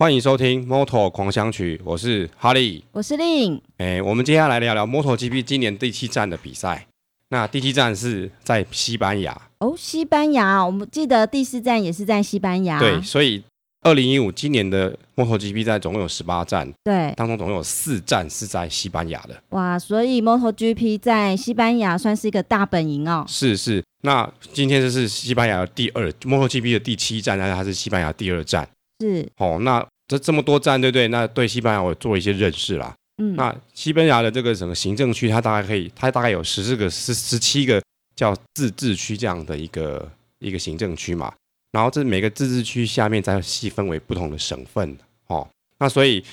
欢迎收听《Moto 狂想曲》，我是哈利，我是令。哎，我们接下来聊聊 MotoGP 今年第七站的比赛。那第七站是在西班牙哦，西班牙，我们记得第四站也是在西班牙。对，所以二零一五今年的 MotoGP 站总共有十八站，对，当中总共有四站是在西班牙的。哇，所以 MotoGP 在西班牙算是一个大本营哦。是是，那今天这是西班牙的第二 MotoGP 的第七站，但是它是西班牙第二站。是哦，那这这么多站，对不对？那对西班牙我做一些认识啦。嗯，那西班牙的这个整个行政区，它大概可以，它大概有十四个、十十七个叫自治区这样的一个一个行政区嘛。然后这每个自治区下面再细分为不同的省份。哦，那所以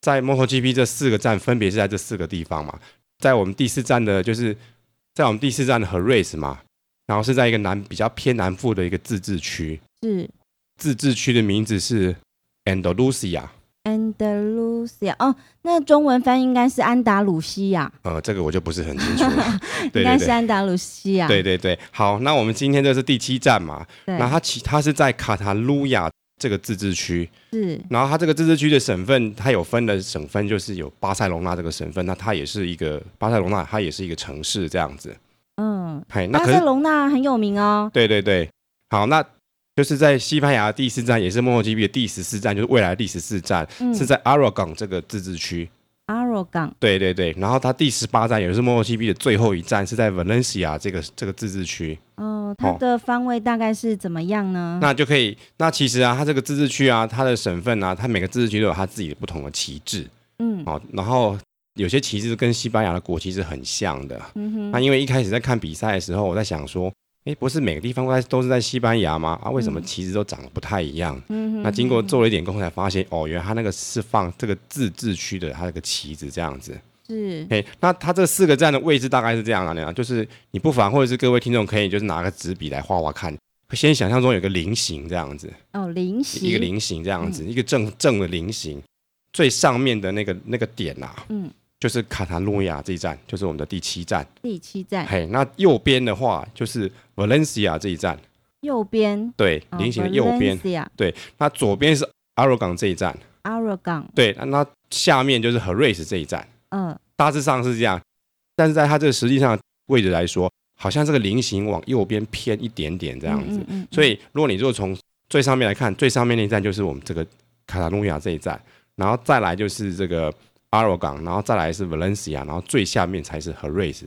在 MotoGP 这四个站分别是在这四个地方嘛。在我们第四站的，就是在我们第四站的 Jerez 嘛，然后是在一个南比较偏南部的一个自治区。是。自治区的名字是 Andalusia。Andalusia 哦，那中文翻译应该是安达鲁西亚。呃，这个我就不是很清楚了。应该是安达鲁西亚。对对对，好，那我们今天这是第七站嘛？对。那它其它是在卡塔卢亚这个自治区。是。然后它这个自治区的省份，它有分的省份就是有巴塞隆纳这个省份，那它也是一个巴塞隆纳，它也是一个城市这样子。嗯。嘿，那巴塞隆纳很有名哦。对对对，好，那。就是在西班牙第四站，也是 MotoGP 的第十四站，就是未来第十四站，嗯、是在 Aragon 这个自治区。Aragon。对对对，然后它第十八站也是 MotoGP 的最后一站，是在 Valencia 这个这个自治区。哦，它的方位大概是怎么样呢？那就可以，那其实啊，它这个自治区啊，它的省份啊，它每个自治区都有它自己的不同的旗帜。嗯。哦，然后有些旗帜跟西班牙的国旗是很像的。嗯哼。那因为一开始在看比赛的时候，我在想说。哎，不是每个地方都在都是在西班牙吗？啊，为什么旗子都长得不太一样？嗯，那经过做了一点功夫，才发现哦，原来它那个是放这个自治区的，它那个旗子这样子。是。哎，那它这四个站的位置大概是这样的，就是你不妨或者是各位听众可以就是拿个纸笔来画画看，先想象中有个菱形这样子。哦，菱形。一个菱形这样子，嗯、一个正正的菱形，最上面的那个那个点呐、啊，嗯。就是卡塔诺亚这一站，就是我们的第七站。第七站。嘿，那右边的话就是 Valencia 这一站。右边。对，菱形的右边。Valencia。对，那左边是 Aragon 这一站。Aragon。对，那下面就是 Jerez 这一站。嗯。大致上是这样，但是在它这个实际上位置来说，好像这个菱形往右边偏一点点这样子。嗯嗯嗯。所以，如果你如果从最上面来看，最上面那一站就是我们这个卡塔诺亚这一站，然后再来就是这个。Aragon，然后再来是 Valencia，然后最下面才是 Jerez。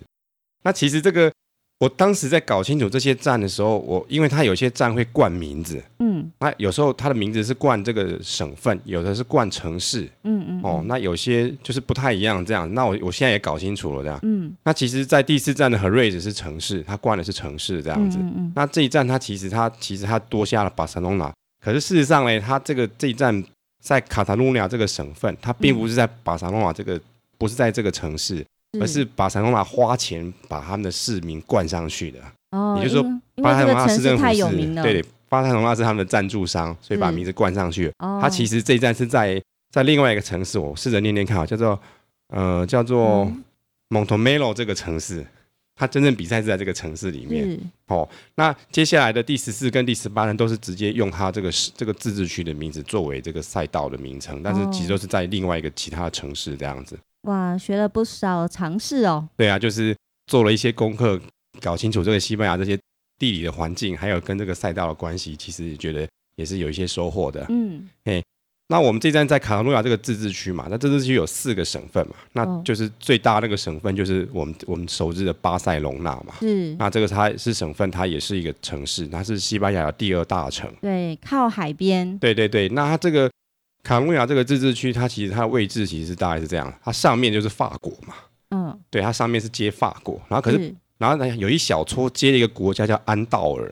那其实这个，我当时在搞清楚这些站的时候，我因为它有些站会冠名字，嗯，那有时候它的名字是冠这个省份，有的是冠城市，嗯嗯，哦，那有些就是不太一样这样。那我我现在也搞清楚了这样，嗯，那其实，在第四站的 Jerez 是城市，它冠的是城市这样子。嗯嗯，那这一站它其实它其实它多下了巴塞隆纳，可是事实上呢，它这个这一站。在卡塔卢尼亚这个省份，它并不是在巴塞罗那这个，不是在这个城市，是而是巴塞罗那花钱把他们的市民冠上去的。哦，也就是说，巴塞罗那市政府是对，巴塞罗那是他们的赞助商，所以把名字冠上去。哦，它其实这一站是在在另外一个城市，我试着念念看啊，叫做呃叫做蒙托梅罗这个城市。他真正比赛是在这个城市里面，哦。那接下来的第十四跟第十八呢，都是直接用他这个这个自治区的名字作为这个赛道的名称，但是其实都是在另外一个其他城市这样子。哇，学了不少尝试哦。对啊，就是做了一些功课，搞清楚这个西班牙这些地理的环境，还有跟这个赛道的关系，其实觉得也是有一些收获的。嗯，嘿。那我们这站在卡塔卢亚这个自治区嘛，那自治区有四个省份嘛，那就是最大那个省份就是我们我们熟知的巴塞隆纳嘛。是。那这个它是省份，它也是一个城市，它是西班牙的第二大城。对，靠海边。对对对，那它这个卡塔卢亚这个自治区，它其实它的位置其实大概是这样，它上面就是法国嘛。嗯。对，它上面是接法国，然后可是，是然后呢有一小撮接了一个国家叫安道尔。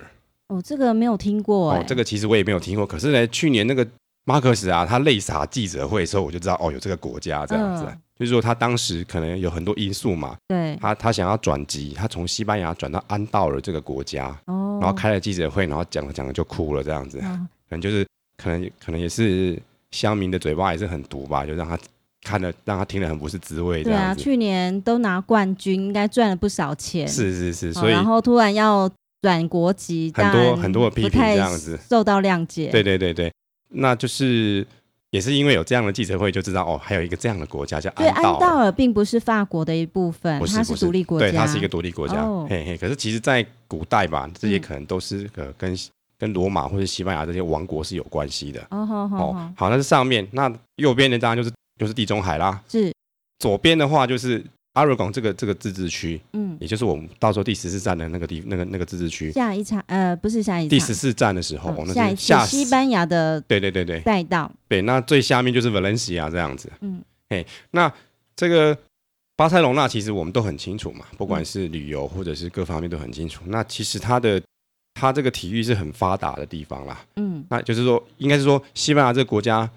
哦，这个没有听过哎。哦，这个其实我也没有听过，可是呢，去年那个。马克思啊，他泪洒记者会的时候，我就知道哦，有这个国家这样子，嗯、就是说他当时可能有很多因素嘛，对，他他想要转籍，他从西班牙转到安道尔这个国家，哦，然后开了记者会，然后讲着讲着就哭了这样子，哦、可能就是可能可能也是乡民的嘴巴也是很毒吧，就让他看了让他听了很不是滋味。对啊，去年都拿冠军，应该赚了不少钱。是是是，所以、哦、然后突然要转国籍，很多很多的批评这样子，受到谅解。对对对对，那就是。也是因为有这样的记者会，就知道哦，还有一个这样的国家叫安道尔。对，安道尔并不是法国的一部分，不是它是独立国家。对，它是一个独立国家。哦、嘿嘿，可是其实，在古代吧，这些可能都是呃跟、嗯、跟罗马或者西班牙这些王国是有关系的。哦，好，好，那是上面，那右边的当然就是就是地中海啦。是。左边的话就是。阿拉贡这个这个自治区，嗯，也就是我们到时候第十四站的那个地那个那个自治区。下一场呃，不是下一场。第十四站的时候，哦、下一下西班牙的对对对对赛道。对，那最下面就是 Valencia 这样子。嗯，哎，那这个巴塞隆纳其实我们都很清楚嘛，不管是旅游或者是各方面都很清楚。嗯、那其实它的它这个体育是很发达的地方啦。嗯，那就是说，应该是说西班牙这个国家。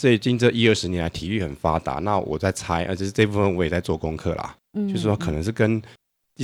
最近这一二十年来，体育很发达。那我在猜，而且是这部分我也在做功课啦。嗯，就是说，可能是跟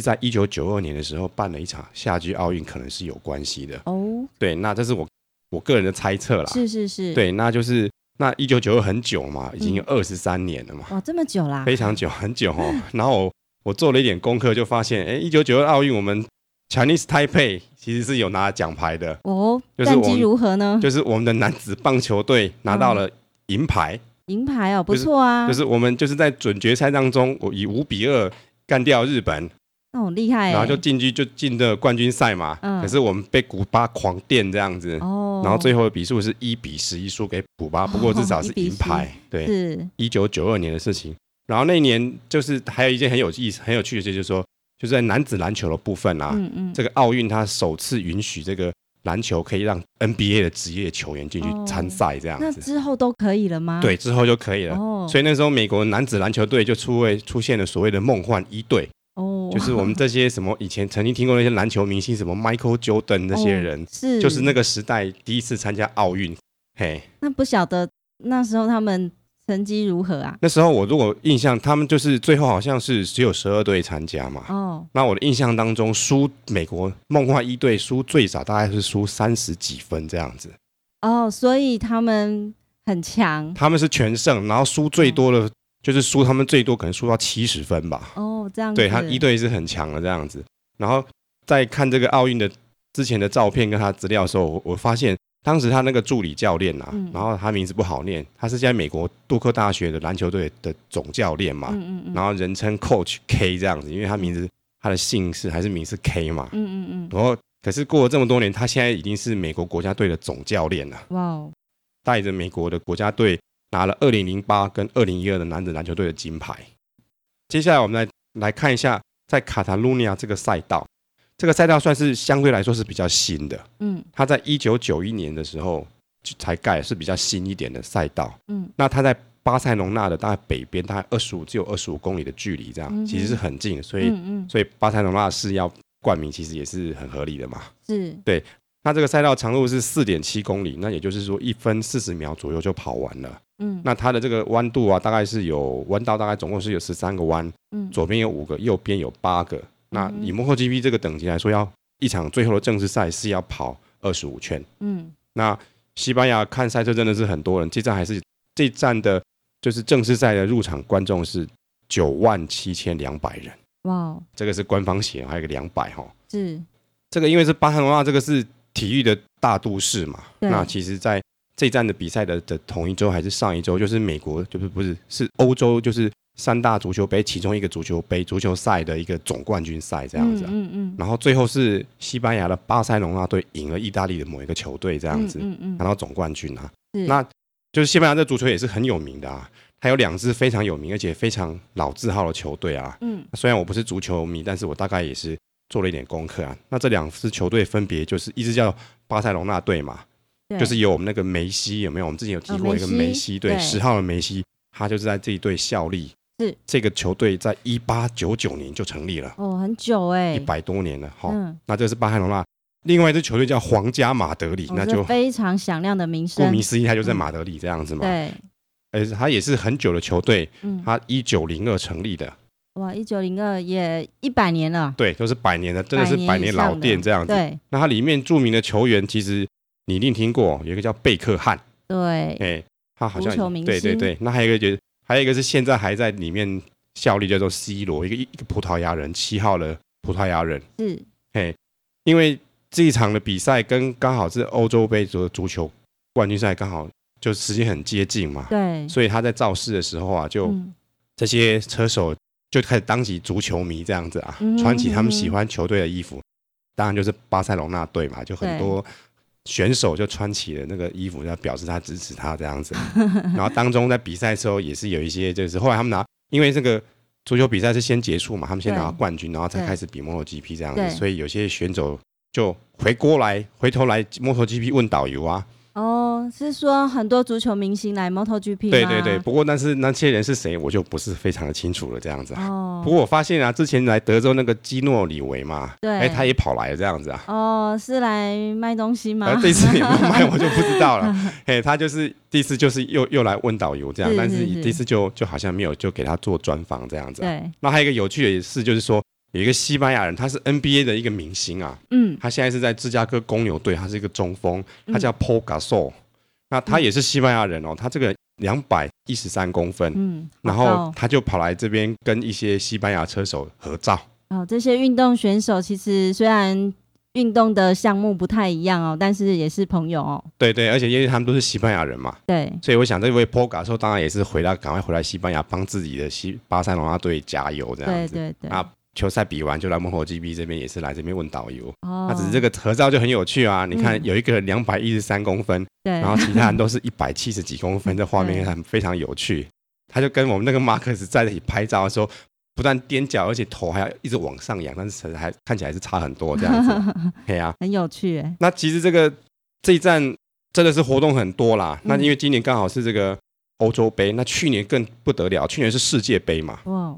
在一九九二年的时候办了一场夏季奥运，可能是有关系的。哦，对，那这是我我个人的猜测啦。是是是。对，那就是那一九九二很久嘛，已经有二十三年了嘛。哇，这么久啦！非常久，很久哦。然后我我做了一点功课，就发现，哎，一九九二奥运我们 Chinese Taipei 其实是有拿奖牌的。哦，战绩如何呢？就是我们的男子棒球队拿到了。银牌，银牌哦，不错啊、就是。就是我们就是在准决赛当中，我以五比二干掉日本，哦，厉害。然后就进去就进的冠军赛嘛。嗯。可是我们被古巴狂电这样子。哦。然后最后的比数是一比十一输给古巴，不过至少是银牌。哦、对。是。一九九二年的事情。然后那一年就是还有一件很有意思、很有趣的事，就是说，就是在男子篮球的部分啊，嗯嗯，这个奥运它首次允许这个。篮球可以让 NBA 的职业球员进去参赛，这样子。那之后都可以了吗？对，之后就可以了。哦。所以那时候美国男子篮球队就出位出现了所谓的梦幻一队。哦。就是我们这些什么以前曾经听过那些篮球明星，什么 Michael Jordan 那些人，是，就是那个时代第一次参加奥运。嘿。那不晓得那时候他们。成绩如何啊？那时候我如果印象，他们就是最后好像是只有十二队参加嘛。哦。那我的印象当中，输美国梦幻一队输最少大概是输三十几分这样子。哦，所以他们很强。他们是全胜，然后输最多的，就是输他们最多可能输到七十分吧。哦，这样子。对，他一队是很强的这样子。然后在看这个奥运的之前的照片跟他资料的时候，我我发现。当时他那个助理教练啊，嗯、然后他名字不好念，他是在美国杜克大学的篮球队的总教练嘛，嗯嗯嗯、然后人称 Coach K 这样子，因为他名字他的姓氏还是名是 K 嘛，嗯嗯嗯、然后可是过了这么多年，他现在已经是美国国家队的总教练了，哇、哦，带着美国的国家队拿了二零零八跟二零一二的男子篮球队的金牌。接下来我们来来看一下在卡塔卢尼亚这个赛道。这个赛道算是相对来说是比较新的，嗯，它在一九九一年的时候才盖，是比较新一点的赛道，嗯，那它在巴塞隆纳的大概北边，大概二十五只有二十五公里的距离，这样、嗯、其实是很近，所以，嗯嗯、所以巴塞隆纳是要冠名，其实也是很合理的嘛，是，对，那这个赛道长度是四点七公里，那也就是说一分四十秒左右就跑完了，嗯，那它的这个弯度啊，大概是有弯道，大概总共是有十三个弯，嗯，左边有五个，右边有八个。那以摩托 GP 这个等级来说，要一场最后的正式赛是要跑二十五圈。嗯，那西班牙看赛车真的是很多人，这站还是这站的，就是正式赛的入场观众是九万七千两百人。哇，这个是官方写，还有个两百哈。是，这个因为是巴塞罗那，这个是体育的大都市嘛。那其实在这站的比赛的的同一周还是上一周，就是美国就是不是是欧洲就是。三大足球杯其中一个足球杯足球赛的一个总冠军赛这样子，嗯嗯，然后最后是西班牙的巴塞隆纳队赢了意大利的某一个球队这样子，嗯嗯，拿到总冠军啊，那就是西班牙的足球也是很有名的啊，它有两支非常有名而且非常老字号的球队啊，嗯，虽然我不是足球迷，但是我大概也是做了一点功课啊，那这两支球队分别就是一支叫巴塞隆纳队嘛，就是有我们那个梅西有没有？我们之前有提过一个梅西队十号的梅西，他就是在这一队效力。是这个球队在一八九九年就成立了哦，很久哎，一百多年了哈。嗯、那这是巴塞罗那，另外一支球队叫皇家马德里，哦、那就非常响亮的名声。顾名思义，它就在马德里这样子嘛。嗯、对，而他也是很久的球队，嗯，他一九零二成立的。哇，一九零二也一百年了。对，都是百年的，真的是百年老店这样子。对，那它里面著名的球员，其实你一定听过，有一个叫贝克汉。对，哎，他好像对对对，那还有一个就是。还有一个是现在还在里面效力，叫做 C 罗，一个一个葡萄牙人，七号的葡萄牙人。嗯，嘿，因为这一场的比赛跟刚好是欧洲杯足足球冠军赛，刚好就时间很接近嘛，对，所以他在造势的时候啊，就这些车手就开始当起足球迷这样子啊，嗯、穿起他们喜欢球队的衣服，当然就是巴塞罗那队嘛，就很多选手就穿起了那个衣服，要表示他支持他这样子。然后当中在比赛的时候也是有一些，就是后来他们拿，因为这个足球比赛是先结束嘛，他们先拿到冠军，然后才开始比摩托 GP 这样子，所以有些选手就回过来回头来摩托 GP 问导游啊。哦，是说很多足球明星来 MotoGP 吗？对对对，不过但是那些人是谁，我就不是非常的清楚了。这样子哦，不过我发现啊，之前来德州那个基诺里维嘛，对，哎，他也跑来了这样子啊。哦，是来卖东西吗？而这次有没有卖，我就不知道了。哎，他就是第一次就是又又来问导游这样，是是是，但是第一次就就好像没有就给他做专访这样子，啊。对。那还有一个有趣的事就是说，有一个西班牙人，他是 NBA 的一个明星啊。嗯。他现在是在芝加哥公牛队，他是一个中锋，他叫 Paul Gasol。那他也是西班牙人哦，他这个两百一十三公分，嗯，然后他就跑来这边跟一些西班牙车手合照。哦，这些运动选手其实虽然运动的项目不太一样哦，但是也是朋友哦。对对，而且因为他们都是西班牙人嘛，对，所以我想这位 Pol Gasol 当然也是回来，赶快回来西班牙帮自己的西巴塞罗那队加油这样子。对对对。啊。球赛比完就来摩托 GP 这边，也是来这边问导游。哦，那只是这个合照就很有趣啊！你看有一个两百一十三公分，对，然后其他人都是 一百七十几公分，这画面很非常有趣。他就跟我们那个马克思在一起拍照的时候，不但踮脚，而且头还要一直往上仰，但是还看起来是差很多这样子。对啊，很有趣哎。那其实这个这一站真的是活动很多啦。那因为今年刚好是这个欧洲杯，那去年更不得了，去年是世界杯嘛。哇。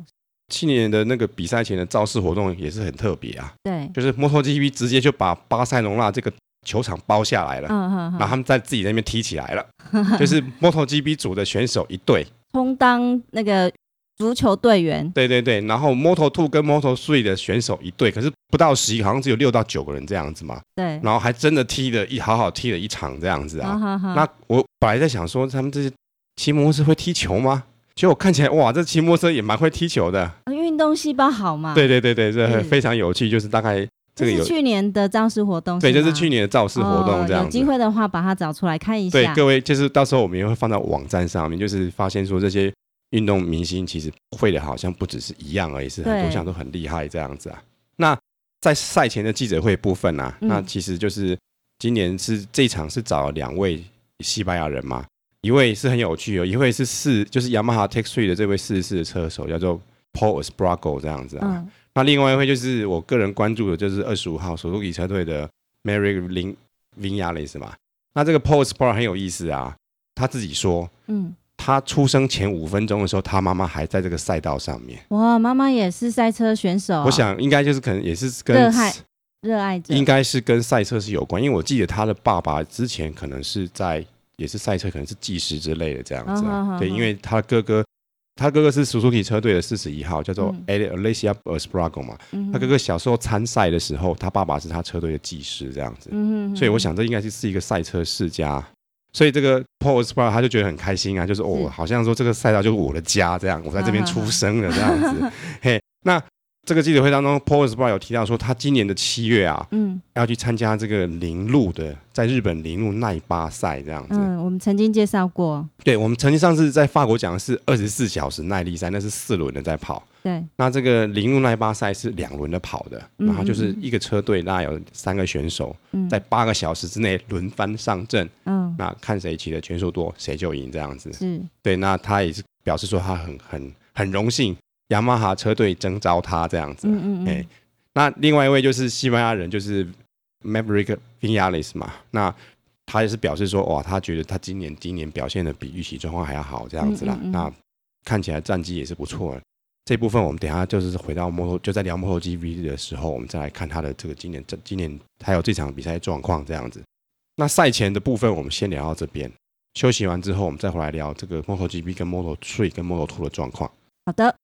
去年的那个比赛前的造势活动也是很特别啊，对，就是 MotoGP 直接就把巴塞隆纳这个球场包下来了，嗯嗯，然后他们在自己那边踢起来了，就是 MotoGP 组的选手一队，充当那个足球队员，对对对，然后 Moto Two 跟 Moto Three 的选手一队，可是不到十一，好像只有六到九个人这样子嘛，对，然后还真的踢了一好好踢了一场这样子啊，那我本来在想说，他们这些骑摩托车会踢球吗？其实我看起来，哇，这骑摩托车也蛮会踢球的，运动细胞好嘛？对对对对，这非常有趣，就是大概这个有去年的造势活动，对，就是去年的造势活动这样子。有机会的话，把它找出来看一下。对，各位，就是到时候我们也会放到网站上面，就是发现说这些运动明星其实会的好像不只是一样而已，是很多项都很厉害这样子啊。那在赛前的记者会部分啊，那其实就是今年是这一场是找两位西班牙人嘛。一位是很有趣哦，一位是四，就是雅马哈 Tech Three 的这位四十四的车手，叫做 Paul Espargaro 这样子啊。嗯、那另外一位就是我个人关注的，就是二十五号速苏 k 车队的 Maverick Viñales 嘛。那这个 Paul Espargaro 很有意思啊，他自己说，嗯，他出生前五分钟的时候，他妈妈还在这个赛道上面。哇，妈妈也是赛车选手、啊。我想应该就是可能也是跟热爱热爱，应该是跟赛车是有关，因为我记得他的爸爸之前可能是在。也是赛车，可能是技师之类的这样子。啊。Oh, oh, oh, 对，因为他哥哥，他哥哥是 Suzuki 车队的四十一号，叫做 Aleix Espargaro 嘛。嗯、他哥哥小时候参赛的时候，他爸爸是他车队的技师这样子。嗯、所以我想这应该是是一个赛车世家。所以这个 Pol Espargaro 他就觉得很开心啊，就是哦，是好像说这个赛道就是我的家这样，我在这边出生了这样子。Oh, oh, oh. 嘿，那。这个记者会当中，Pol Espargaro 有提到说，他今年的七月啊，嗯，要去参加这个铃鹿的，在日本铃鹿耐巴赛这样子。嗯，我们曾经介绍过。对，我们曾经上次在法国讲的是二十四小时耐力赛，那是四轮的在跑。对。那这个铃鹿耐巴赛是两轮的跑的，然后就是一个车队，那有三个选手，在八个小时之内轮番上阵。嗯。那看谁骑的圈数多，谁就赢这样子。是。对，那他也是表示说他很很很荣幸。雅马哈车队征召他这样子，嗯嗯嗯，那另外一位就是西班牙人，就是 Maverick Viñales 嘛，那他也是表示说，哇，他觉得他今年今年表现的比预期状况还要好这样子啦，嗯嗯嗯，那看起来战绩也是不错的。这部分我们等下就是回到摩托，就在聊摩托 GP 的时候，我们再来看他的这个今年这今年还有这场比赛状况这样子。那赛前的部分我们先聊到这边，休息完之后我们再回来聊这个摩托 GP 跟摩托3跟摩托2的状况。好的。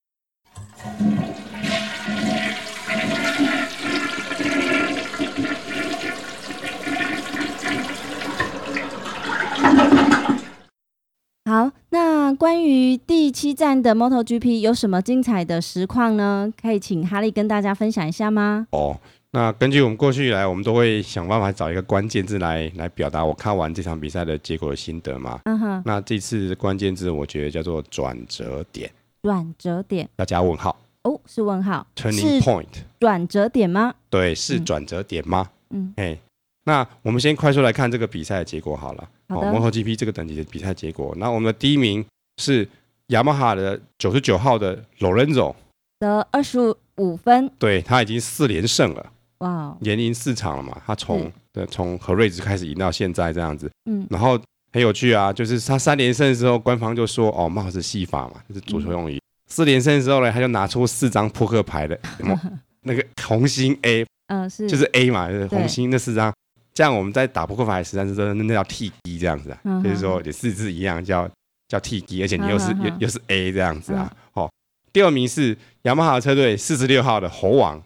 好，那关于第七站的 MotoGP 有什么精彩的实况呢？可以请哈利跟大家分享一下吗？哦，那根据我们过去以来，我们都会想办法找一个关键字来来表达我看完这场比赛的结果的心得嘛。嗯哼。那这次关键字我觉得叫做转折点。转折点要加问号。哦，是问号。Turning point。转折点吗？对，是转折点吗？嗯。哎，那我们先快速来看这个比赛的结果好了。好的。哦，MotoGP 这个等级的比赛结果，那我们的第一名是雅马哈的九十九号的 Lorenzo，得二十五分。对，他已经四连胜了。哇 Wow，连赢四场了嘛？他从对从何瑞兹开始赢到现在这样子，嗯，然后很有趣啊，就是他三连胜的时候，官方就说哦，帽子戏法嘛，就是足球用语。嗯、四连胜的时候呢，他就拿出四张扑克牌的，那个红心 A，嗯、呃，是，就是 A 嘛，就是红心那四张，对这样我们在打扑克牌实际上是那叫 T D 这样子啊，嗯、就是说也四字一样叫叫 T D，而且你又是、嗯、又又是 A 这样子啊，嗯、哦，第二名是雅马哈车队四十六号的猴王。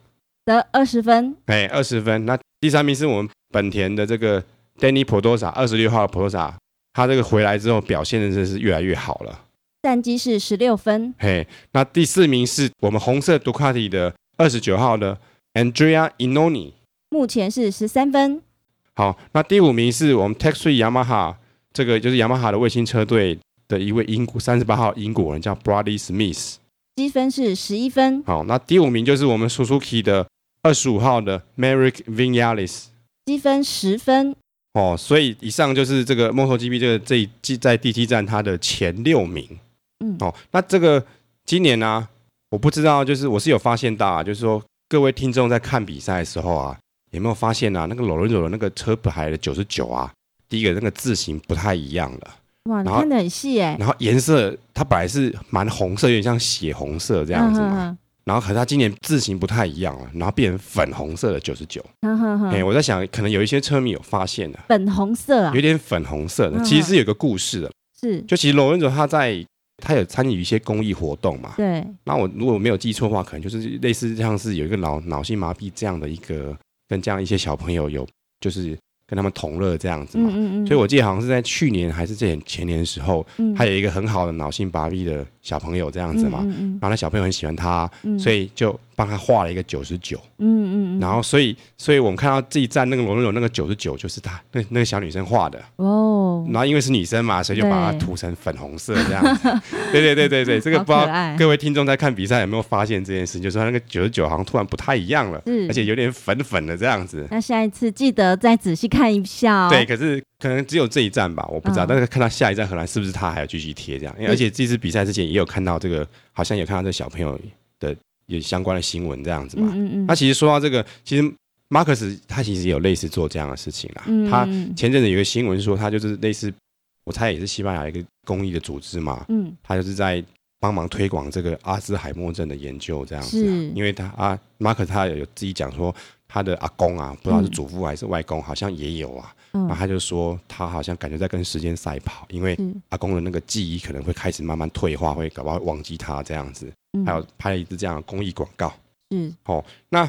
得二十分，哎，二十分。那第三名是我们本田的这个 Danny Pedrosa，二十六号的 Pedrosa，他这个回来之后表现的真是越来越好了。战绩是十六分。嘿，那第四名是我们红色杜卡迪的二十九号的 Andrea Iannone，目前是十三分。好，那第五名是我们 Tech Three Yamaha，这个就是雅马哈的卫星车队的一位英国三十八号英国人叫 Bradley Smith，积分是十一分。好，那第五名就是我们 Suzuki 的。二十五号的 Maverick Vinales 积分十分哦，所以以上就是这个 MotoGP 这个这一季在第七站它的前六名，嗯。哦，那这个今年呢、啊，我不知道，就是我是有发现到啊，就是说各位听众在看比赛的时候啊，有没有发现啊，那个罗伦佐的那个车牌的九十九啊，第一个那个字形不太一样了，哇，你看得很细哎，然后颜色它本来是蛮红色，有点像血红色这样子嘛。嗯然后可是他今年字型不太一样了，然后变成粉红色的九十九。哎，我在想，可能有一些车迷有发现的，粉红色啊，有点粉红色的，其实是有个故事的。是，就其实罗文佐他在他有参与一些公益活动嘛。对。那我如果没有记错的话，可能就是类似像是有一个脑脑性麻痹这样的一个，跟这样一些小朋友有就是。跟他们同乐这样子嘛，嗯嗯嗯，所以我记得好像是在去年还是这前年的时候，嗯、还有一个很好的脑性麻痹的小朋友这样子嘛，然后那小朋友很喜欢他，嗯、所以就。帮他画了一个九十九，嗯嗯，然后所以所以我们看到这一站那个罗伦佐那个九十九就是他那那个小女生画的。哦，然后因为是女生嘛，所以就把它涂成粉红色这样子，对对对对对，这个不知道各位听众在看比赛有没有发现这件事，就是他那个九十九好像突然不太一样了，而且有点粉粉的这样子。那下一次记得再仔细看一下哦。对，可是可能只有这一站吧，我不知道，但是看到下一站荷兰是不是他还要继续贴这样？而且这次比赛之前也有看到这个，好像有看到这小朋友的。有相关的新闻这样子嘛？嗯嗯。那其实说到这个，其实马克思他其实也有类似做这样的事情啦。嗯。他前阵子有个新闻说，他就是类似，我猜也是西班牙一个公益的组织嘛。嗯。他就是在帮忙推广这个阿兹海默症的研究这样子。是。因为他啊，马克斯他有自己讲说，他的阿公啊，不知道是祖父还是外公，好像也有啊。嗯。然后他就说，他好像感觉在跟时间赛跑，因为阿公的那个记忆可能会开始慢慢退化，会搞不好忘记他这样子。还有拍了一支这样的公益广告，嗯，哦，那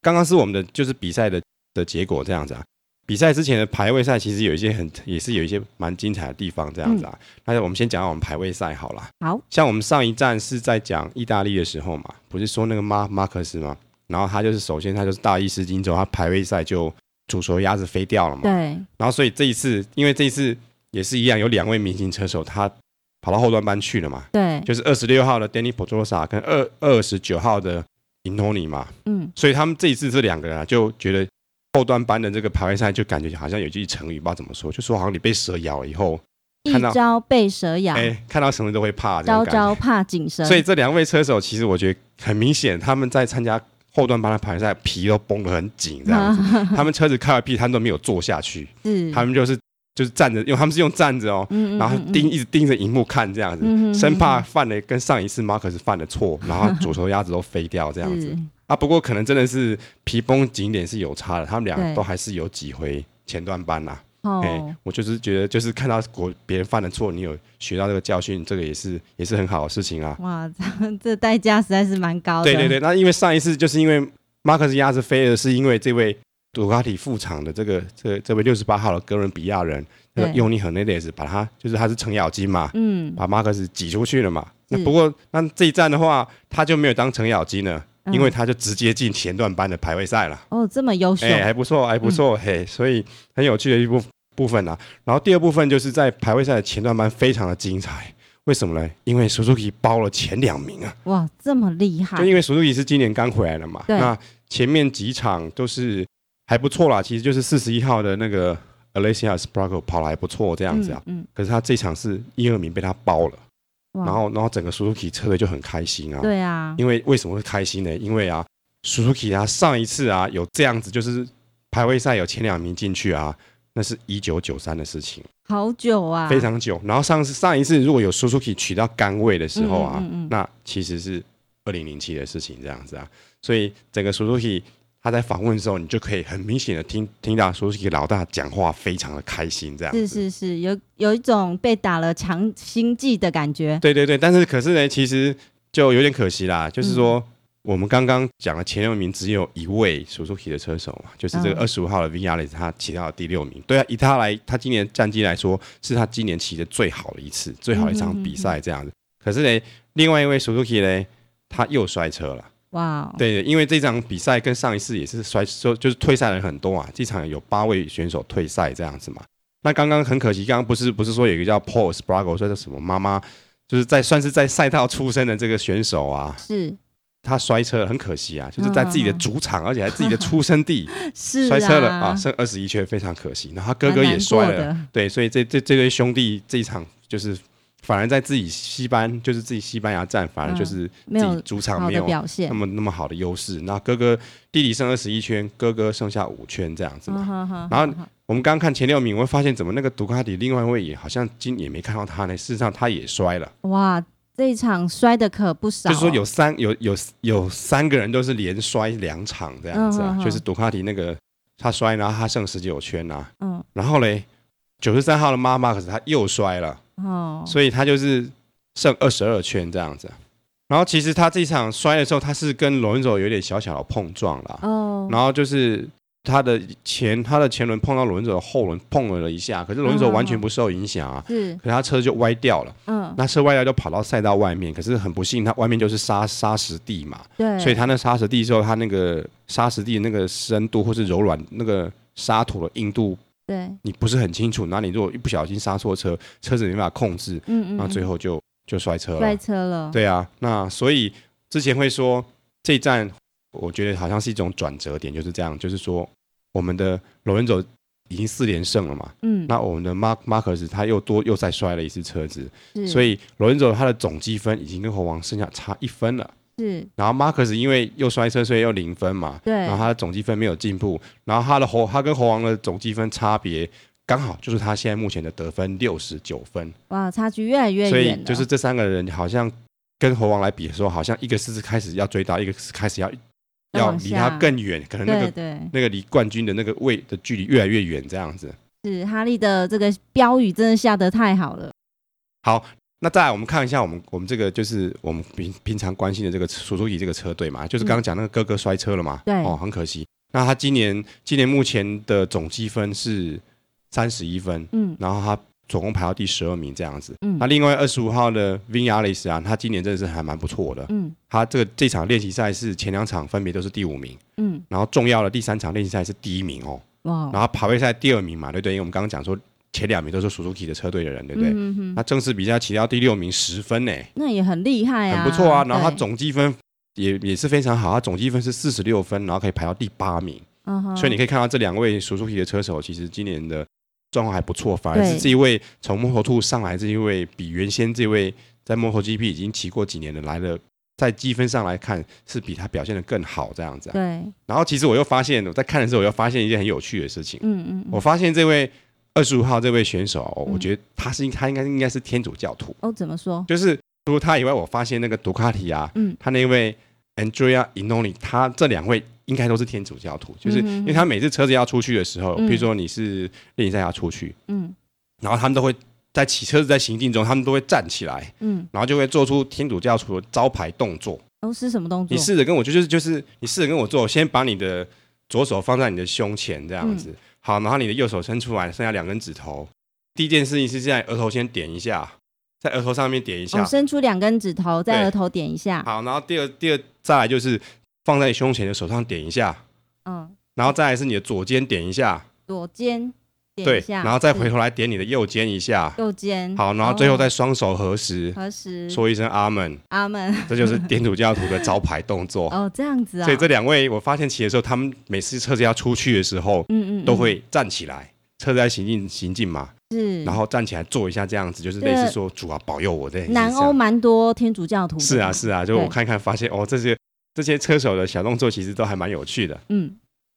刚刚是我们的就是比赛的的结果这样子啊。比赛之前的排位赛其实有一些很也是有一些蛮精彩的地方这样子啊。那我们先讲讲我们排位赛好了。好，像我们上一站是在讲意大利的时候嘛，不是说那个马马克思吗？然后他就是首先他就是大意失荆州，他排位赛就煮熟鸭子飞掉了嘛。对。然后所以这一次，因为这一次也是一样，有两位明星车手他。跑到后端班去了嘛？对，就是二十六号的 Danny Pedrosa 跟二二十九号的 Intoni 嘛。嗯，所以他们这一次这两个人啊，就觉得后端班的这个排位赛就感觉好像有句成语，不知道怎么说，就说好像你被蛇咬了以后，一朝被蛇咬，哎，看到什么都会怕，朝朝怕井绳。所以这两位车手其实我觉得很明显，他们在参加后段班的排赛，皮都绷得很紧，这样子。他们车子开了屁，他们都没有坐下去，是，他们就是。就是站着，因为他们是用站着哦，嗯嗯嗯，然后盯一直盯着荧幕看这样子，生怕犯了跟上一次马克斯犯的错，然后左手鸭子都飞掉这样子。啊，不过可能真的是皮绷紧点是有差的，他们俩都还是有几回前段班呐。哎对、欸，我就是觉得，就是看到国别人犯的错，你有学到这个教训，这个也是也是很好的事情啊。哇，这 这代价实在是蛮高的。对对对，那因为上一次就是因为马克思鸭子飞了，是因为这位。杜卡迪副厂的这个这这位六十八号的哥伦比亚人，那个尤尼赫内德斯，把他就是他是程咬金嘛，嗯，把马克思挤出去了嘛。那不过那这一站的话，他就没有当程咬金了，因为他就直接进前段班的排位赛了。哦，这么优秀，哎，还不错，还不错，嗯、嘿，所以很有趣的一部部分啊。然后第二部分就是在排位赛的前段班非常的精彩，为什么呢？因为 Suzuki 包了前两名啊！哇，这么厉害！就因为 Suzuki 是今年刚回来的嘛，那前面几场都是还不错啦，其实就是四十一号的那个 Alessia Espargaro 跑的还不错这样子啊。嗯，嗯可是他这场是一二名被他包了。然后，然后整个 Suzuki 车队就很开心啊。对啊。因为为什么会开心呢？因为啊，Suzuki 啊，上一次啊有这样子，就是排位赛有前两名进去啊，那是一九九三的事情。好久啊。非常久。然后上次上一次如果有 Suzuki 取到杆位的时候啊，嗯嗯嗯那其实是二零零七的事情这样子啊。所以整个 Suzuki。他在访问的时候，你就可以很明显的听听到说是一个老大讲话非常的开心，这样是是是，有有一种被打了强心剂的感觉。对对对，但是可是呢，其实就有点可惜啦，就是说、嗯、我们刚刚讲的前六名只有一位 Suzuki 的车手嘛，就是这个二十五号的 Viñales 他骑到了第六名。对啊，以他来，他今年战绩来说，是他今年骑的最好的一次，最好的一场比赛这样子。嗯、哼哼哼可是呢，另外一位 Suzuki 呢，他又摔车了。哇，wow. 对，因为这场比赛跟上一次也是摔，就就是退赛的人很多啊。这场有八位选手退赛这样子嘛。那刚刚很可惜，刚刚不是不是说有一个叫 Pol Espargaro 说叫什么妈妈，就是在算是在赛道出身的这个选手啊，是，他摔车很可惜啊，就是在自己的主场，而且还自己的出生地 是摔车了啊，剩二十一圈，非常可惜。然后他哥哥也摔了，对，所以这这这对兄弟这一场就是。反而在自己西班，就是自己西班牙站，反而就是自己主场没有表现那么那么好的优势。那哥哥弟弟剩二十一圈，哥哥剩下五圈这样子嘛。然后我们刚刚看前六名，我会发现怎么那个杜卡迪另外一位也好像今也没看到他呢。事实上他也摔了。哇，这一场摔的可不少。就是说有三有有有三个人都是连摔两场这样子啊，就是杜卡迪那个他摔，然后他剩十九圈呐。嗯。然后嘞，九十三号的妈妈可是她又摔了。哦，所以她就是剩二十二圈这样子，然后其实她这场摔的时候，她是跟罗伦佐有点小小的碰撞了，哦，然后就是她的前她的前轮碰到罗伦佐的后轮碰了了一下，可是罗伦佐完全不受影响啊，是，可是她车就歪掉了，嗯，那车歪掉就跑到赛道外面，可是很不幸，他外面就是沙沙石地嘛，对，所以他那沙石地之后，他那个沙石地那个深度或是柔软那个沙土的硬度。对，你不是很清楚，那你如果一不小心刹错车，车子没办法控制，嗯嗯，那最后就就摔车了，摔车了。对啊，那所以之前会说这一站，我觉得好像是一种转折点，就是这样，就是说我们的罗恩佐已经四连胜了嘛，嗯，那我们的马马克斯他又多又再摔了一次车子，所以罗恩佐他的总积分已经跟猴王剩下差一分了。是，然后马克斯因为又摔车，所以又零分嘛。对，然后他的总积分没有进步，然后他的猴，他跟猴王的总积分差别刚好就是他现在目前的得分六十九分。哇，差距越来越远。所以就是这三个人好像跟猴王来比的时候，好像一个是开始要追到，一个是开始要要离他更远，可能那个那个离冠军的那个位的距离越来越远，这样子。是哈利的这个标语真的下得太好了。好。那再来，我们看一下我们我们这个就是我们平平常关心的这个苏苏 i 这个车队嘛，就是刚刚讲那个哥哥摔车了嘛，对，哦，很可惜。那他今年今年目前的总积分是三十一分，嗯，然后他总共排到第十二名这样子。嗯，那另外二十五号的 Viñales 啊，他今年真的是还蛮不错的，嗯，他这个这场练习赛是前两场分别都是第五名，嗯，然后重要的第三场练习赛是第一名哦，哇，然后排位赛第二名嘛，对不对？因为我们刚刚讲说。前两名都是 Suzuki 的车队的人，对不对？嗯、哼他正式比赛骑到第六名，十分呢，那也很厉害啊，很不错啊。然后他总积分也也是非常好，他总积分是四十六分，然后可以排到第八名。所以你可以看到这两位 Suzuki 的车手，其实今年的状况还不错。反而是这一位从 Moto2 上来这一位，比原先这位在 MotoGP 已经骑过几年的来的，在积分上来看是比他表现的更好这样子、啊。对。然后其实我又发现，我在看的时候，我又发现一件很有趣的事情。嗯嗯。我发现这位。二十五号这位选手，我觉得他是他应该应该是天主教徒哦。怎么说？就是除了他以外，我发现那个杜卡提啊，嗯，他那位 Andrea Iannone，他这两位应该都是天主教徒，就是因为他每次车子要出去的时候，比如说你是练习赛要出去，嗯，然后他们都会在骑车子在行进中，他们都会站起来，嗯，然后就会做出天主教徒的招牌动作。哦，是什么动作？你试着跟我，就是就是你试着跟我做，先把你的左手放在你的胸前这样子。好，然后你的右手伸出来，剩下两根指头。第一件事情是在额头先点一下，在额头上面点一下。哦，伸出两根指头，在额头点一下。好，然后第二第二再来就是放在胸前的手上点一下，嗯，然后再来是你的左肩点一下，左肩点对然后再回是头来点你的右肩一下，右肩，好，然后最后再哦双手合十，合十，说一声阿门，阿门。这就是天主教徒的招牌动作。哦，这样子啊，所以这两位，我发现骑的时候，他们每次车子要出去的时候，嗯嗯都会站起来，车子在行进行进嘛，是，然后站起来做一下这样子，就是类似说主啊保佑我的。南欧蛮多天主教徒，是啊是啊，就我看看发现哦，这些这些车手的小动作其实都还蛮有趣的。嗯，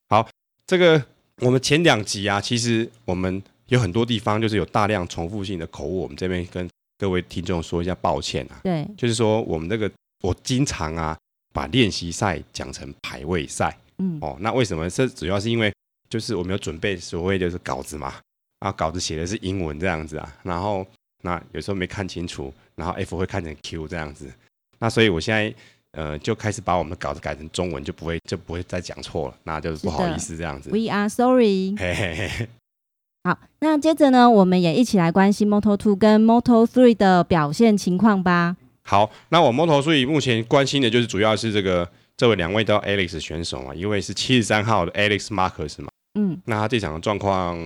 好这个我们前两集啊，其实我们有很多地方就是有大量重复性的口误，我们这边跟各位听众说一下抱歉啊。对，就是说我们这个我经常啊把练习赛讲成排位赛。嗯，哦，那为什么？这主要是因为就是我们有准备所谓就是稿子嘛，啊稿子写的是英文这样子啊，然后那有时候没看清楚，然后 F 会看成 Q 这样子，那所以我现在呃就开始把我们的稿子改成中文，就不会就不会再讲错了，那就是不好意思这样子。We are sorry。嘿嘿嘿，好，那接着呢，我们也一起来关心 Moto Two 跟 Moto Three 的表现情况吧。好，那我 Moto3 目前关心的就是主要是这个这位两位都 Alex 选手嘛，一位是七十三号的 Alex Marcus 嘛，嗯，那他这场的状况，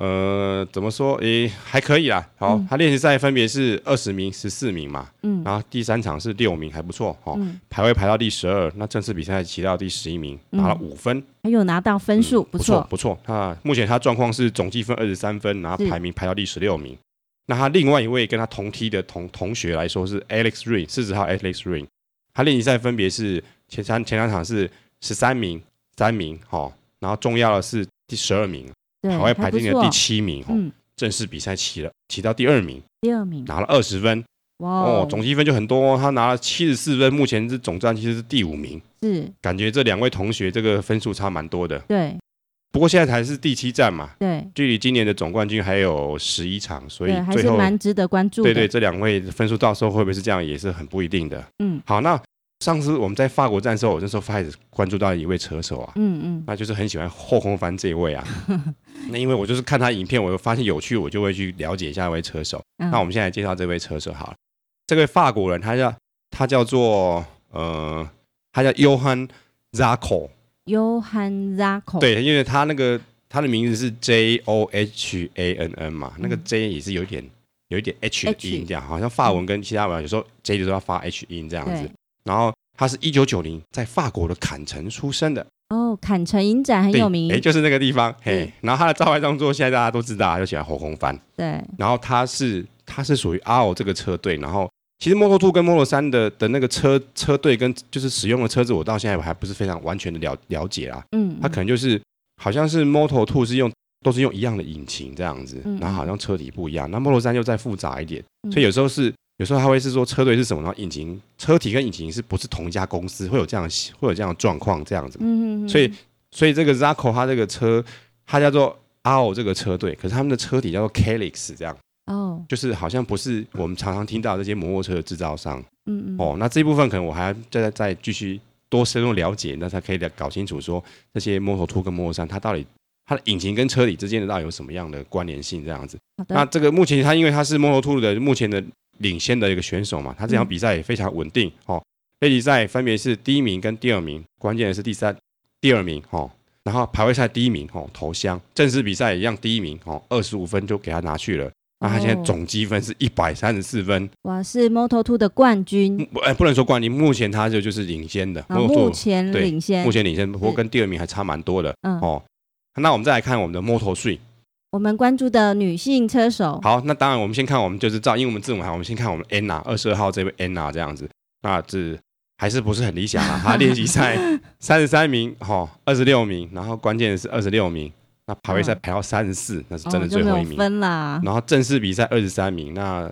呃，怎么说？诶，还可以啦。好，嗯他练习赛分别是二十名、十四名嘛，嗯然后第三场是六名，还不错。哦，嗯，排位排到第十二，那正式比赛骑到第十一名，拿了五分，还有拿到分数，嗯不错。不错。那目前他状况是总计分二十三分，然后排名排到第十六名。那他另外一位跟他同梯的同同学来说是 Alex Ring，四十号 Alex Ring，他练习赛分别是前三前两场是十三名、三名，哈，然后重要的是第十二名，对，排位排进了第。七名，哈，嗯，正式比赛骑了骑到第二名，第二名，拿了二十分，哇哦，总积分就很多，他拿了七十四分，目前是总战绩是第五名，是，感觉这两位同学这个分数差蛮多的。对。不过现在才是第七站嘛，对。距离今年的总冠军还有十一场，所以，还最后是蛮值得关注的。对对，这两位分数到时候会不会是这样，也是很不一定的。嗯。好，那上次我们在法国站的时候，我那时候开始关注到一位车手啊，嗯嗯，那就是很喜欢后空翻这一位啊。那因为我就是看他影片，我发现有趣，我就会去了解一下这位车手。嗯。那我们现在介绍这位车手好了，这位法国人他叫他叫做呃，他叫 Johan Zarco，Johan Zarco，，对，因为他那个他的名字是 J O H A N N 嘛，那个 J 也是有一点有一点 H 的音，这样好像法文跟其他文有时候 J 就是要发 H 音这样子。对。然后他是一九九零在法国的坎城出生的，哦，坎城影展很有名。哎，，就是那个地方，嘿。是。然后他的招牌动作现在大家都知道，他就喜欢后空翻。对，然后他是他是属于 R 这个车队，然后其实 Moto Two 跟 Moto 三的的那个车车队跟就是使用的车子，我到现在我还不是非常完全的了了解啊。嗯，他可能就是好像是 Moto Two 是用都是用一样的引擎这样子嗯，然后好像车体不一样，那 Moto 三又再复杂一点，嗯。所以有时候是有时候他会是说车队是什么，然后引擎车体跟引擎是不是同一家公司，会有这样会有这样的状况这样子。嗯，嗯嗯，所以所以这个 Zacco 它这个车它叫做 R 这个车队，可是他们的车体叫做 Calix 这样。哦，就是好像不是我们常常听到这些摩托车的制造商嗯嗯，哦，那这一部分可能我还要再再继续多深入了解，那才可以了搞清楚说这些摩托兔跟摩托三它到底它的引擎跟车体之间的到底有什么样的关联性这样子。好的，那这个目前它因为它是摩托兔的目前的领先的一个选手嘛，他这场比赛也非常稳定哦，练习赛分别是第一名跟第二名，关键的是第三第二名哦。然后排位赛第一名哦，头香正式比赛一样第一名哦，二十五分就给他拿去了。那他现在总积分是一百三十四分，哇是 Moto Two 的冠军，不，哎，不能说冠军，目前他就就是领先的，啊，Moto2 目前对领先。目，前领先，不过跟第二名还差蛮多的嗯，哦。那我们再来看我们的 Moto 3，我们关注的女性车手，好，那当然我们先看我们就是照英文字母行，我们先看我们 Anna 二十二号这位 Anna 这样子，那这还是不是很理想啊？她练习赛三十三名，哈，二十六名，然后关键是二十六名，那排位赛排到三十四，那是真的最后一名。分啦，然后正式比赛二十三名，那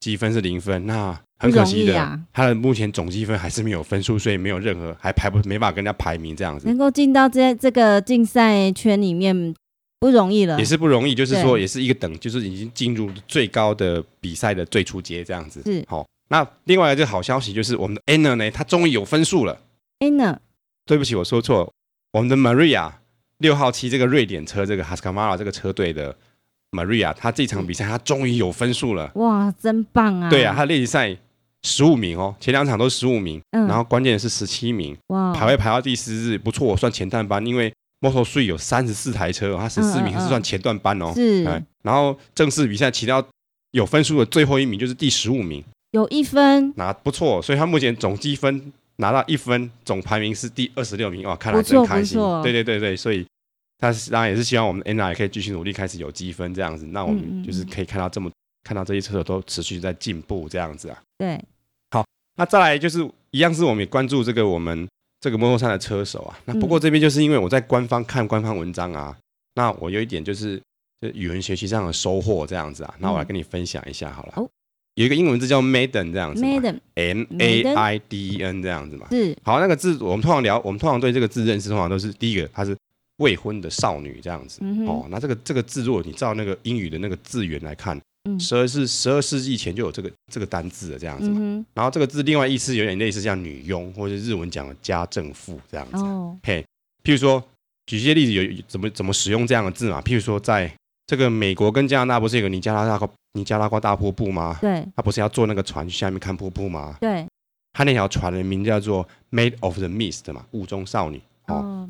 积分是零分，那很可惜的，他的目前总积分还是没有分数，所以没有任何还排不没办法跟人家排名这样子，能够进到这这个竞赛圈里面不容易了，也是不容易。就是说，也是一个等，就是已经进入最高的比赛的最初阶这样子。是好、那另外一个好消息就是我们的 Anna 呢，她终于有分数了。Anna 对不起，我说错了，我们的 Maria 六号七这个瑞典车，这个 Husqvarna 这个车队的 Maria，她这场比赛她终于有分数了。哇，真棒啊！对啊，她练习赛十五名哦，前两场都十五名，嗯然后关键是十七名，哇，排位排到第十日，不错，我算前段班，因为 Moto3 有三十四台车，他十四名是算前段班哦。是哎然后正式比赛骑到有分数的最后一名就是第十五名，有一分，拿不错，所以他目前总积分拿到一分，总排名是第二十六名，哇，看来真开心。对对对对，所以他当然也是希望我们 Anna 可以继续努力，开始有积分这样子，那我们就是可以看到这么看到这些车手都持续在进步这样子啊。对，好那再来就是一样是我们也关注这个我们这个摩托车的车手啊。那不嗯过这边就是因为我在官方看官方文章啊，那我有一点就是就语文学习上的收获这样子啊，那我来跟你分享一下好了。哦有一个英文字叫 Maiden 这样子嘛 Maiden，M A I D E N 这样子嘛。是好，那个字我们通常聊，我们通常对这个字认识，通常都是第一个，它是未婚的少女这样子。哦，那这个这个字，如果你照那个英语的那个字源来看，嗯十二世十二世纪前就有这个这个单字了这样子嘛。嗯然后这个字另外意思有点类似像女佣，或者是日文讲的家政妇这样子。哦，嘿，譬如说举一些例子有，有怎么怎么使用这样的字嘛？譬如说在这个美国跟加拿大不是有个尼加拉大尼加拉瓜大瀑布吗？对他不是要坐那个船去下面看瀑布吗？对，他那条船的名叫做 Made of the Mist 嘛，雾中少女。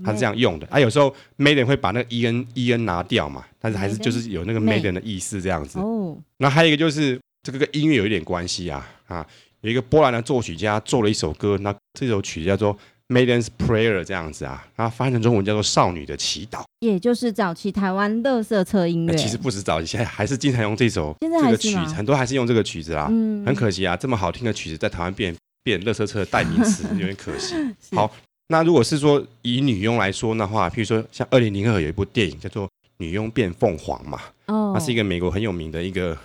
他是这样用的。啊，有时候 Maiden 会把那个 E N E N 拿掉嘛，但是还是就是有那个 Maid Maiden 的意思这样子。哦，那还有一个就是这个跟音乐有一点关系啊啊，有一个波兰的作曲家做了一首歌，那这首曲叫做 Maiden's Prayer 这样子啊，然后翻译成中文叫做少女的祈祷。也就是早期台湾乐色车音乐，那其实不止早期，现在还是经常用这首这个曲子，很多还是用这个曲子啊。嗯很可惜啊，这么好听的曲子在台湾变变乐色车的代名词，有点可惜。好，那如果是说以女佣来说的话，譬如说像二零零二有一部电影叫做《女佣变凤凰》嘛，哦，那是一个美国很有名的一个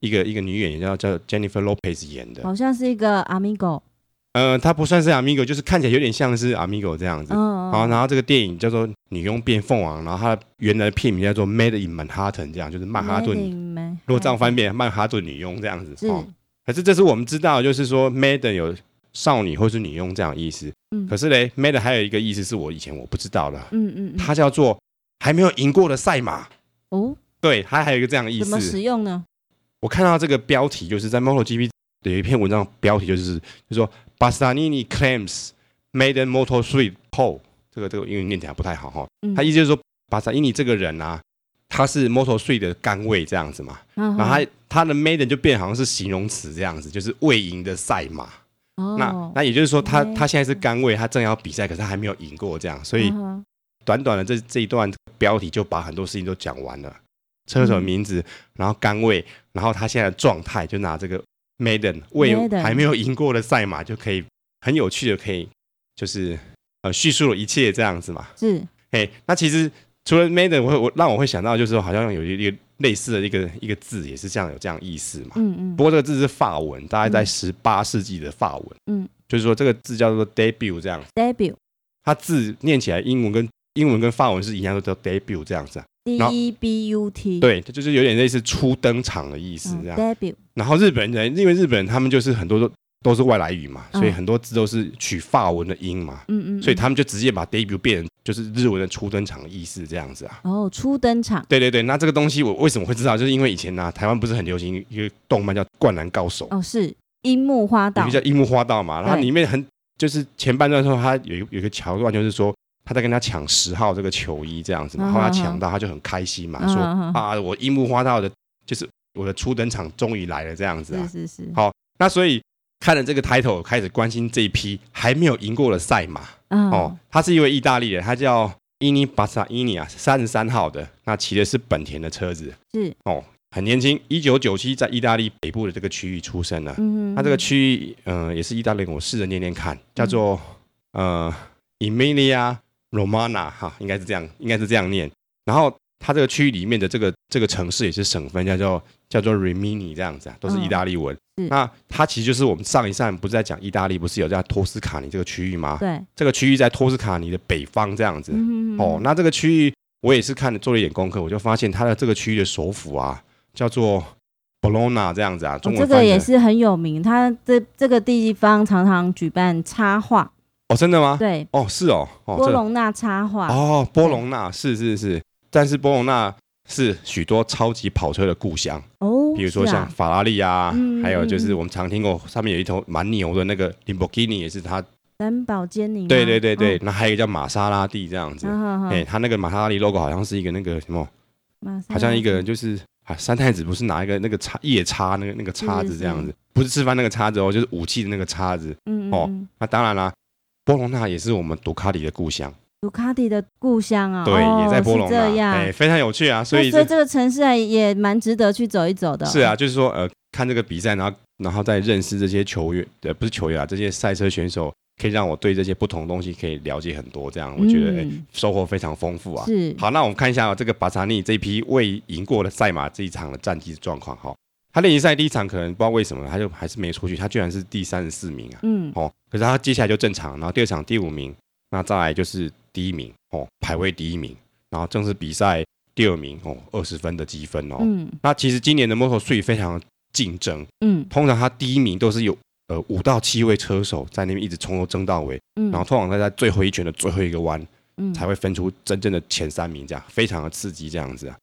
一个一个女演员，叫叫 Jennifer Lopez 演的。好像是一个 Amigo，呃，她不算是 Amigo，就是看起来有点像是 Amigo 这样子。嗯，好，然后这个电影叫做《女佣变凤凰》，然后它的原来的片名叫做《Made in Manhattan》，这样就是曼哈顿。顿如果这样翻遍，曼哈顿女佣这样子。是，哦可是这是我们知道，就是说 maiden 有少女或是女佣这样的意思。嗯可是嘞，maiden 还有一个意思是我以前我不知道的，嗯嗯嗯，它叫做还没有赢过的赛马。哦，对，它还有一个这样的意思怎么思。使用呢？我看到这个标题，就是在 MotoGP 的有一篇文章，标题就是就说 Bastianini claims maiden Moto3 pole。这个这个英语念起来不太好哈。嗯他意思就是说，巴萨伊尼这个人啊，他是 Moto3 的杆位这样子嘛。然然后他他的 maiden 就变好像是形容词这样子，就是未赢的赛马。哦，那那也就是说他，他他现在是杆位，他正要比赛，可是他还没有赢过这样，所以短短的这这一段标题就把很多事情都讲完了。车手名字，然后杆位，然后他现在的状态，就拿这个 maiden 为还没有赢过的赛马，就可以很有趣的可以就是呃叙述了一切这样子嘛。是。嘿，那其实除了 maiden，我会我让我会想到就是，好像有一个类似的一个一个字，也是这样有这样意思嘛。嗯嗯不过这个字是法文，大概在十八世纪的法文。嗯就是说这个字叫做 debut 这样，，debut 它字念起来英文跟英文跟法文是一样，都叫 debut 这样子、啊。D E B U T，对，它就是有点类似初登场的意思嗯这样。，debut 然后日本人，因为日本人他们就是很多都都是外来语嘛，嗯。所以很多字都是取法文的音嘛，嗯嗯，所以他们就直接把 debut 变成就是日文的初登场的意思这样子啊。哦初登场。对对对，那这个东西我为什么会知道？就是因为以前呢、啊，台湾不是很流行一个动漫叫《灌篮高手》，哦是樱木花道。有一个叫樱木花道嘛，然后里面很就是前半段的时候，他有一有一个桥段，就是说他在跟他抢十号这个球衣这样子嘛，嗯后来抢到，他就很开心嘛，嗯说啊，我樱木花道的，就是我的初登场终于来了这样子啊。是是是，好那所以看了这个 title，开始关心这一批还没有赢过的赛马。哦哦，他是一位意大利人，他叫伊尼巴萨伊尼啊，三十三号的，那骑的是本田的车子。是。哦，很年轻，一九九七在意大利北部的这个区域出生的。嗯他这个区域，嗯、呃，也是意大利文，我试着念念看，叫做、呃 Emilia Romana 哈，应该是这样，应该是这样念。然后它这个区域里面的这个这个城市也是省份，叫做叫做 Rimini 这样子啊，都是意大利文。嗯那它其实就是我们上一站不是在讲意大利，不是有在托斯卡尼这个区域吗？对，这个区域在托斯卡尼的北方这样子。嗯哦，那这个区域我也是看了做了一点功课，我就发现它的这个区域的首府啊，叫做 Bologna 这样子啊，中哦这个也是很有名，它这这个地方常常举办插画，哦，真的吗？对，哦，是哦，哦，波这隆纳插画，哦，波隆纳是是是，但是波隆纳是许多超级跑车的故乡哦，比如说像法拉利啊，嗯还有就是我们常听过上面有一头蛮牛的那个林博基尼，也是他。蓝宝坚尼。对对对对，哦、那还有一个叫玛莎拉蒂这样子，哎、哦欸，他那个玛莎拉蒂 logo 好像是一个那个什么，好像一个就是啊，三太子不是拿一个那个叉夜叉那个那个叉子这样子，是是是不是吃饭那个叉子哦，就是武器的那个叉子。嗯，嗯，嗯哦，那当然啦，波隆纳也是我们杜卡迪的故乡。杜卡迪的故乡啊，对，哦、也在波隆纳，哎、欸，非常有趣啊，所以所以这个城市也蛮值得去走一走的。是啊，就是说呃，看这个比赛，然后然后再认识这些球员，呃，不是球员啊，这些赛车选手。可以让我对这些不同东西可以了解很多，这样我觉得、嗯欸、收获非常丰富啊。是，好，那我们看一下、喔、这个巴查尼这一批未赢过的赛马这一场的战绩状况哈。他练习赛第一场可能不知道为什么他就还是没出去，他居然是第三十四名啊。嗯。哦，可是他接下来就正常，然后第二场第五名，那再来就是第一名哦，排位第一名，然后正式比赛第二名哦，二十分的积分哦。嗯。那其实今年的 Moto3 非常竞争，嗯，通常他第一名都是有。呃，五到七位车手在那边一直从头争到尾，嗯，然后通常在在最后一圈的最后一个弯，嗯，才会分出真正的前三名，这样非常的刺激，这样子啊。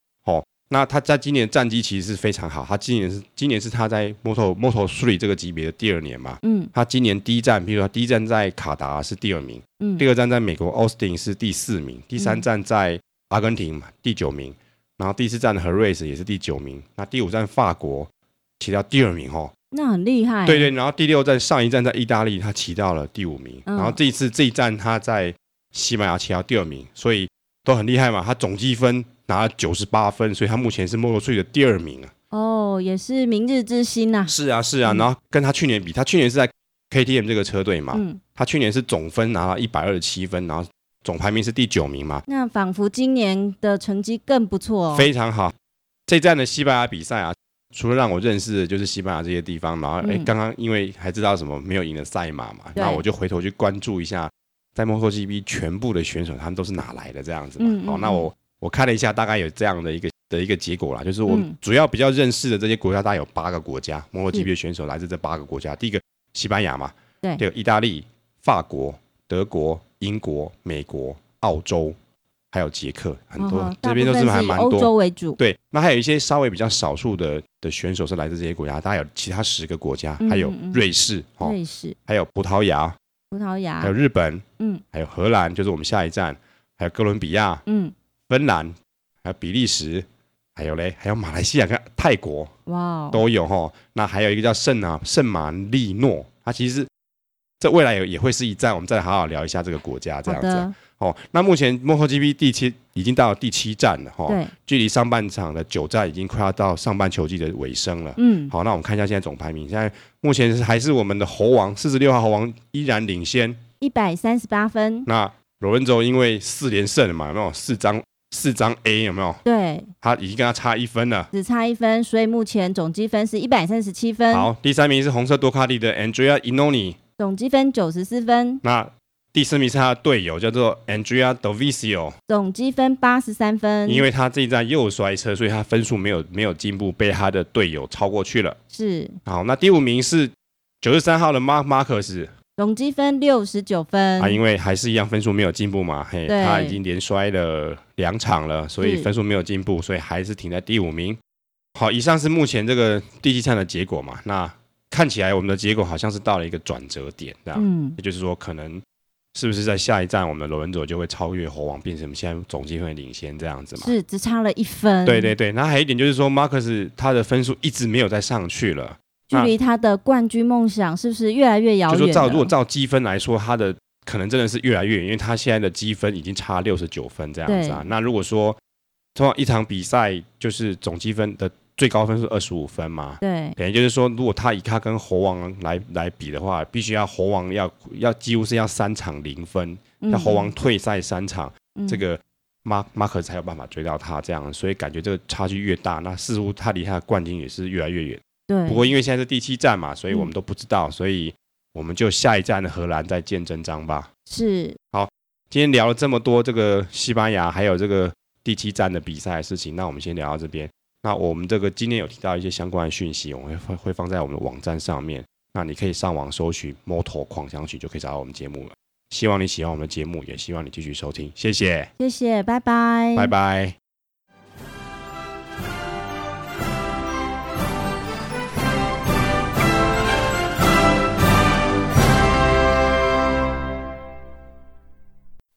哦，那他在今年的战绩其实是非常好，他今年是今年是他在 Moto Moto Three 这个级别的第二年嘛，嗯，他今年第一站，比如说第一站在卡达是第二名，嗯，第二站在美国 Austin 是第四名，第三站在阿根廷嘛第九名，然后第四站的 Jerez 也是第九名，那第五站法国骑到第二名哦。那很厉害，对对，然后第六站上一站在意大利，他骑到了第五名，嗯、然后这一次这一站他在西班牙骑到第二名，所以都很厉害嘛。他总积分拿了九十八分，所以他目前是 Moto3 的第二名啊。哦，也是明日之星呐、啊。是啊是啊，然后跟他去年比，他去年是在 KTM 这个车队嘛，嗯、他去年是总分拿了一百二十七分，然后总排名是第九名嘛。那仿佛今年的成绩更不错哦，非常好。这站的西班牙比赛啊。除了让我认识的就是西班牙这些地方，然后哎，刚刚因为还知道什么没有赢的赛马嘛，那我就回头去关注一下，在 MotoGP 全部的选手他们都是哪来的这样子嘛。好，那我我看了一下，大概有这样的一个的一个结果啦，就是我主要比较认识的这些国家，大概有八个国家，MotoGP 的选手来自这八个国家。第一个西班牙嘛，对，第二意大利、法国、德国、英国、美国、澳洲。还有捷克，很多、哦、这边都是还蛮多。欧洲为主，对，那还有一些稍微比较少数的的选手是来自这些国家，大概有其他十个国家，嗯、还有瑞士，哦、瑞士，还有葡萄牙，葡萄牙，还有日本，嗯，还有荷兰，就是我们下一站，还有哥伦比亚，嗯，芬兰，还有比利时，还有嘞，还有马来西亚跟泰国，哇，都有哈。那还有一个叫圣啊圣马力诺，它其实这未来也也会是一站，我们再好好聊一下这个国家这样子。哦，那目前 MotoGP 第七已经到了第七站了哈，对，距离上半场的九站已经快要到上半球季的尾声了。嗯，好，那我们看一下现在总排名，现在目前是还是我们的猴王四十六号猴王依然领先，一百三十八分。那罗文州因为四连胜了嘛，有没有四张四张 A 有没有？对，他已经跟他差一分了，只差一分，所以目前总积分是一百三十七分。好，第三名是红色多卡利的 Andrea Iannone，总积分九十四分。那第四名是他的队友，叫做 Andrea Dovizio，总积分八十三分。因为他这一站又摔车，所以他分数没有没有进步，被他的队友超过去了。是。好，那第五名是九十三号的 Mark Marquez，总积分六十九分。啊，因为还是一样分数没有进步嘛，嘿，他已经连摔了两场了，所以分数没有进步，所以还是停在第五名。好，以上是目前这个第七站的结果嘛？那看起来我们的结果好像是到了一个转折点，这样，嗯，也就是说可能。是不是在下一站，我们的罗文佐就会超越猴王，变成现在总积分领先这样子嘛？是，只差了一分。对对对，那还有一点就是说，马克斯他的分数一直没有再上去了，距离他的冠军梦想是不是越来越遥远？就说照如果照积分来说，他的可能真的是越来越远，因为他现在的积分已经差六十九分这样子啊。那如果说通常一场比赛就是总积分的。最高分是二十五分嘛？对，等于就是说，如果他以他跟猴王来来比的话，必须要猴王要要几乎是要三场零分，要、嗯、猴王退赛三场，嗯、这个马马可才有办法追到他这样，所以感觉这个差距越大，那似乎他离他的冠军也是越来越远。对，不过因为现在是第七站嘛，所以我们都不知道，嗯、所以我们就下一站的荷兰再见真章吧。是，好，今天聊了这么多这个西班牙还有这个第七站的比赛的事情，那我们先聊到这边。那我们这个今天有提到一些相关的讯息，我们会会放在我们的网站上面。那你可以上网搜寻 “Moto 狂想曲”就可以找到我们节目了。希望你喜欢我们的节目，也希望你继续收听。谢谢，谢谢，拜拜，拜拜。